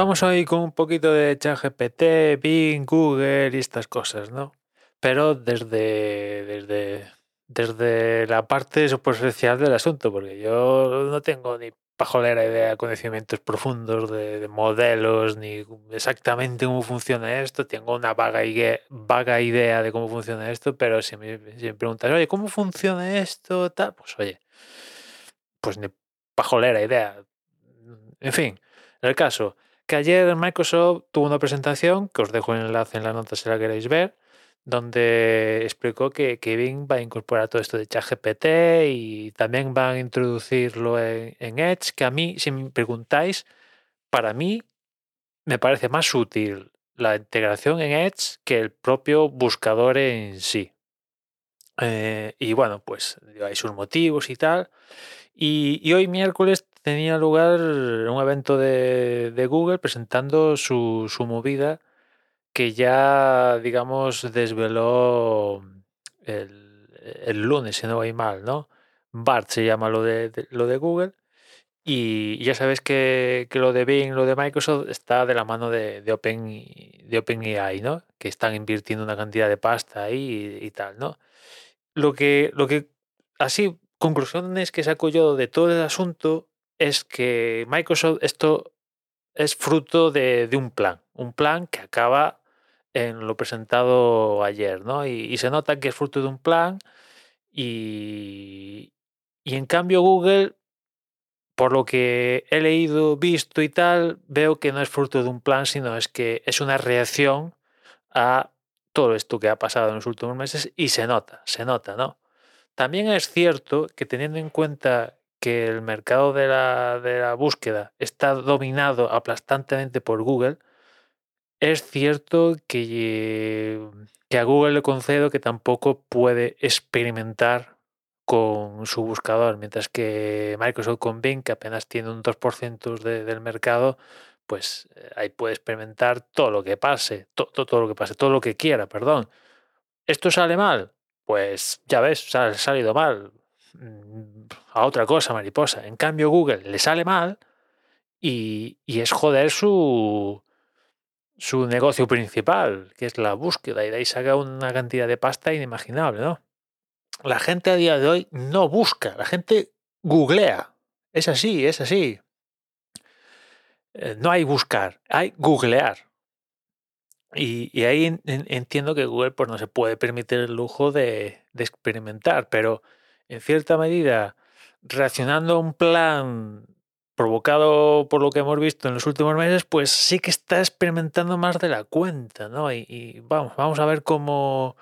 vamos ir con un poquito de ChatGPT, Bing, Google y estas cosas, ¿no? Pero desde, desde, desde la parte superficial del asunto, porque yo no tengo ni pajolera idea de conocimientos profundos de, modelos, ni exactamente cómo funciona esto. Tengo una vaga, vaga idea de cómo funciona esto, pero si me, si preguntas, oye, ¿cómo funciona esto? Pues oye, pues ni pajolera idea. En fin, en el caso, que ayer Microsoft tuvo una presentación, que os dejo el enlace en la nota si la queréis ver, donde explicó que, Kevin va a incorporar todo esto de ChatGPT y también van a introducirlo en, Edge, que a mí, si me preguntáis, para mí me parece más útil la integración en Edge que el propio buscador en sí. Eh, y bueno, pues hay sus motivos y tal. Y, hoy miércoles tenía lugar un evento de, Google presentando su, movida que ya, digamos, desveló el, lunes, si no voy mal, ¿no? BART se llama lo de, lo de Google. Y ya sabes que, lo de Bing, lo de Microsoft está de la mano de, de, Open, de OpenAI, ¿no? Que están invirtiendo una cantidad de pasta ahí y, y tal, ¿no? Lo que, lo que así conclusiones que saco yo de todo el asunto es que Microsoft esto es fruto de, un plan, un plan que acaba en lo presentado ayer, ¿no? Y, se nota que es fruto de un plan y, y en cambio Google, por lo que he leído, visto y tal, veo que no es fruto de un plan, sino es que es una reacción a todo esto que ha pasado en los últimos meses y se nota, se nota, ¿no? También es cierto que teniendo en cuenta que el mercado de la, búsqueda está dominado aplastantemente por Google, es cierto que, que a Google le concedo que tampoco puede experimentar con su buscador, mientras que Microsoft con Bing, que apenas tiene un 2% del mercado, pues eh, ahí puede experimentar todo lo que pase, todo lo que pase, todo lo que quiera, perdón. ¿Esto sale mal? pues ya ves, ha salido mal. A otra cosa, mariposa. En cambio, Google le sale mal y, es joder su, su negocio principal, que es la búsqueda, y de ahí saca una cantidad de pasta inimaginable, ¿no? La gente a día de hoy no busca, la gente googlea. Es así, es así. Eh, no hay buscar, hay googlear. Y, ahí entiendo que Google pues, no se puede permitir el lujo de, experimentar, pero en cierta medida, reaccionando a un plan provocado por lo que hemos visto en los últimos meses, pues sí que está experimentando más de la cuenta, ¿no? Y, vamos, vamos a ver cómo,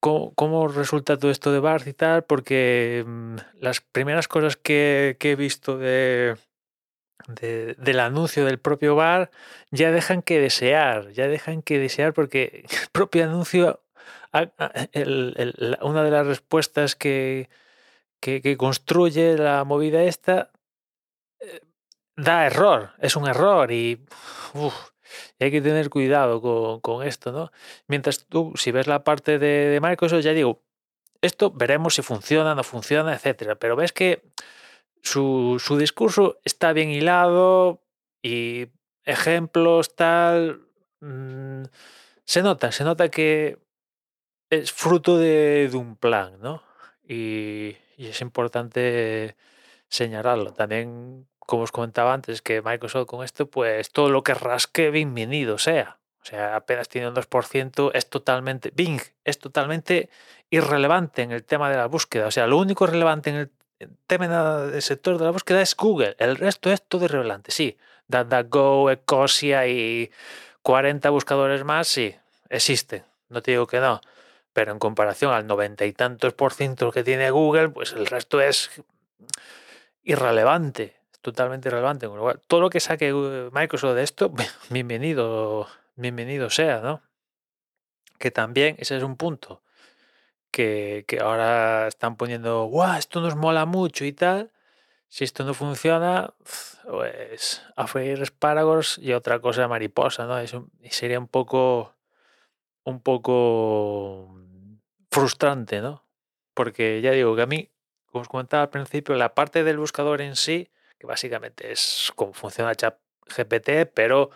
cómo, resulta todo esto de Barth y tal, porque mm, las primeras cosas que he visto de, del anuncio del propio bar ya dejan que desear, ya dejan que desear porque el propio anuncio, una de las respuestas que, que, construye la movida esta, eh, da error, es un error y, hay que tener cuidado con, esto, ¿no? Mientras tú, si ves la parte de, de Microsoft, ya digo, esto veremos si funciona, no funciona, etcétera, pero ves que su, discurso está bien hilado y ejemplos, tal. Mm, se nota, se nota que es fruto de, un plan, ¿no? Y, es importante señalarlo. También, como os comentaba antes, que Microsoft con esto, pues todo lo que rasque, bienvenido sea. O sea, apenas tiene un 2%, es totalmente, Bing es totalmente irrelevante en el tema de la búsqueda. O sea, lo único relevante en el tema del sector de la búsqueda es Google. El resto es todo irrelevante. Sí, DuckDuckGo, Ecosia y 40 buscadores más, sí, existen. No te digo que no. Pero en comparación al noventa y tantos por ciento que tiene Google, pues el resto es irrelevante. totalmente irrelevante. todo lo que saque Microsoft de esto, bienvenido, bienvenido sea, ¿no? Que también ese es un punto que, ahora están poniendo, guau, esto nos mola mucho y tal. Si esto no funciona, pues a freír espárragos y otra cosa mariposa, ¿no? Es y sería un poco, un poco frustrante, ¿no? Porque ya digo que a mí, como os comentaba al principio, la parte del buscador en sí, que básicamente es cómo funciona GPT, pero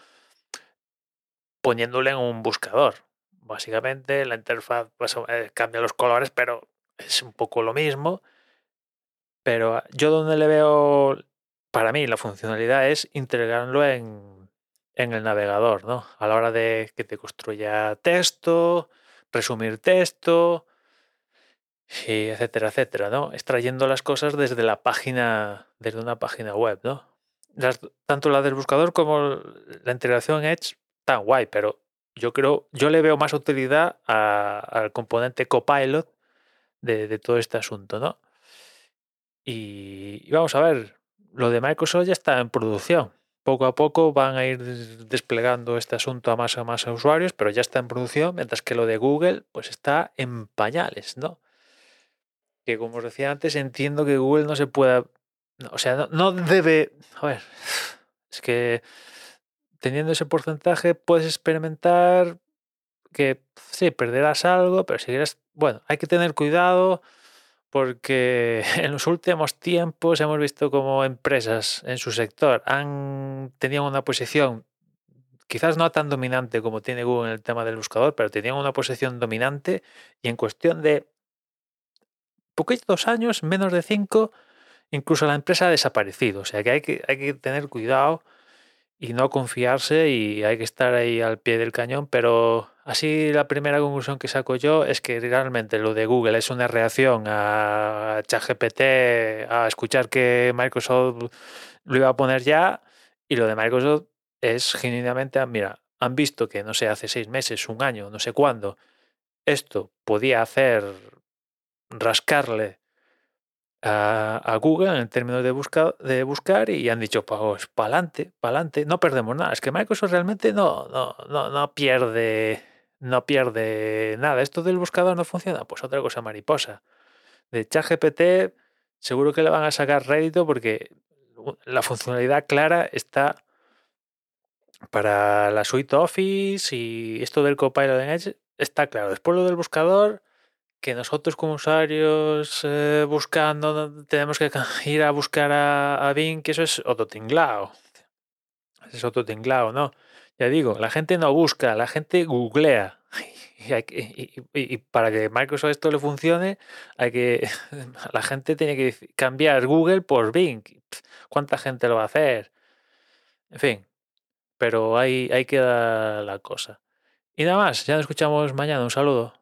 poniéndole en un buscador. Básicamente la interfaz pues, eh, cambia los colores, pero es un poco lo mismo. Pero yo donde le veo, para mí, la funcionalidad es integrarlo en, en el navegador, ¿no? A la hora de que te construya texto, resumir texto, y etcétera, etcétera, ¿no? Extrayendo las cosas desde la página, desde una página web, ¿no? tanto la del buscador como la integración Edge tan guay, pero yo creo, yo le veo más utilidad al componente Copilot de, todo este asunto, ¿no? Y, vamos a ver, lo de Microsoft ya está en producción. Poco a poco van a ir desplegando este asunto a más a más usuarios, pero ya está en producción, mientras que lo de Google pues está en pañales, ¿no? que como os decía antes, entiendo que Google no se pueda, o sea, no, debe, a ver, es que teniendo ese porcentaje puedes experimentar que sí, perderás algo, pero si quieres, bueno, hay que tener cuidado porque en los últimos tiempos hemos visto como empresas en su sector han tenido una posición quizás no tan dominante como tiene Google en el tema del buscador, pero tenían una posición dominante y en cuestión de poquitos años, menos de cinco, incluso la empresa ha desaparecido. O sea que hay que, hay que tener cuidado y no confiarse y hay que estar ahí al pie del cañón, pero así la primera conclusión que saco yo es que realmente lo de Google es una reacción a ChatGPT, a escuchar que Microsoft lo iba a poner ya y lo de Microsoft es genuinamente, mira, han visto que no sé, hace seis meses, un año, no sé cuándo, esto podía hacer rascarle a, Google en términos de, de buscar y han dicho, pues para adelante, no perdemos nada. Es que Microsoft realmente no, no, no, no pierde no pierde nada. Esto del buscador no funciona, pues otra cosa mariposa. De ChatGPT seguro que le van a sacar rédito porque la funcionalidad clara está para la suite Office y esto del Copilot en Edge está claro. Después lo del buscador que nosotros como usuarios eh, buscando tenemos que ir a buscar a, Bing, que eso es otro tinglao. Es otro tinglao, ¿no? Ya digo, la gente no busca, la gente googlea. Y, para que Microsoft esto le funcione, hay que la gente tiene que cambiar Google por Bing. ¿Cuánta gente lo va a hacer? En fin, pero ahí, ahí queda la cosa. Y nada más, ya nos escuchamos mañana. Un saludo.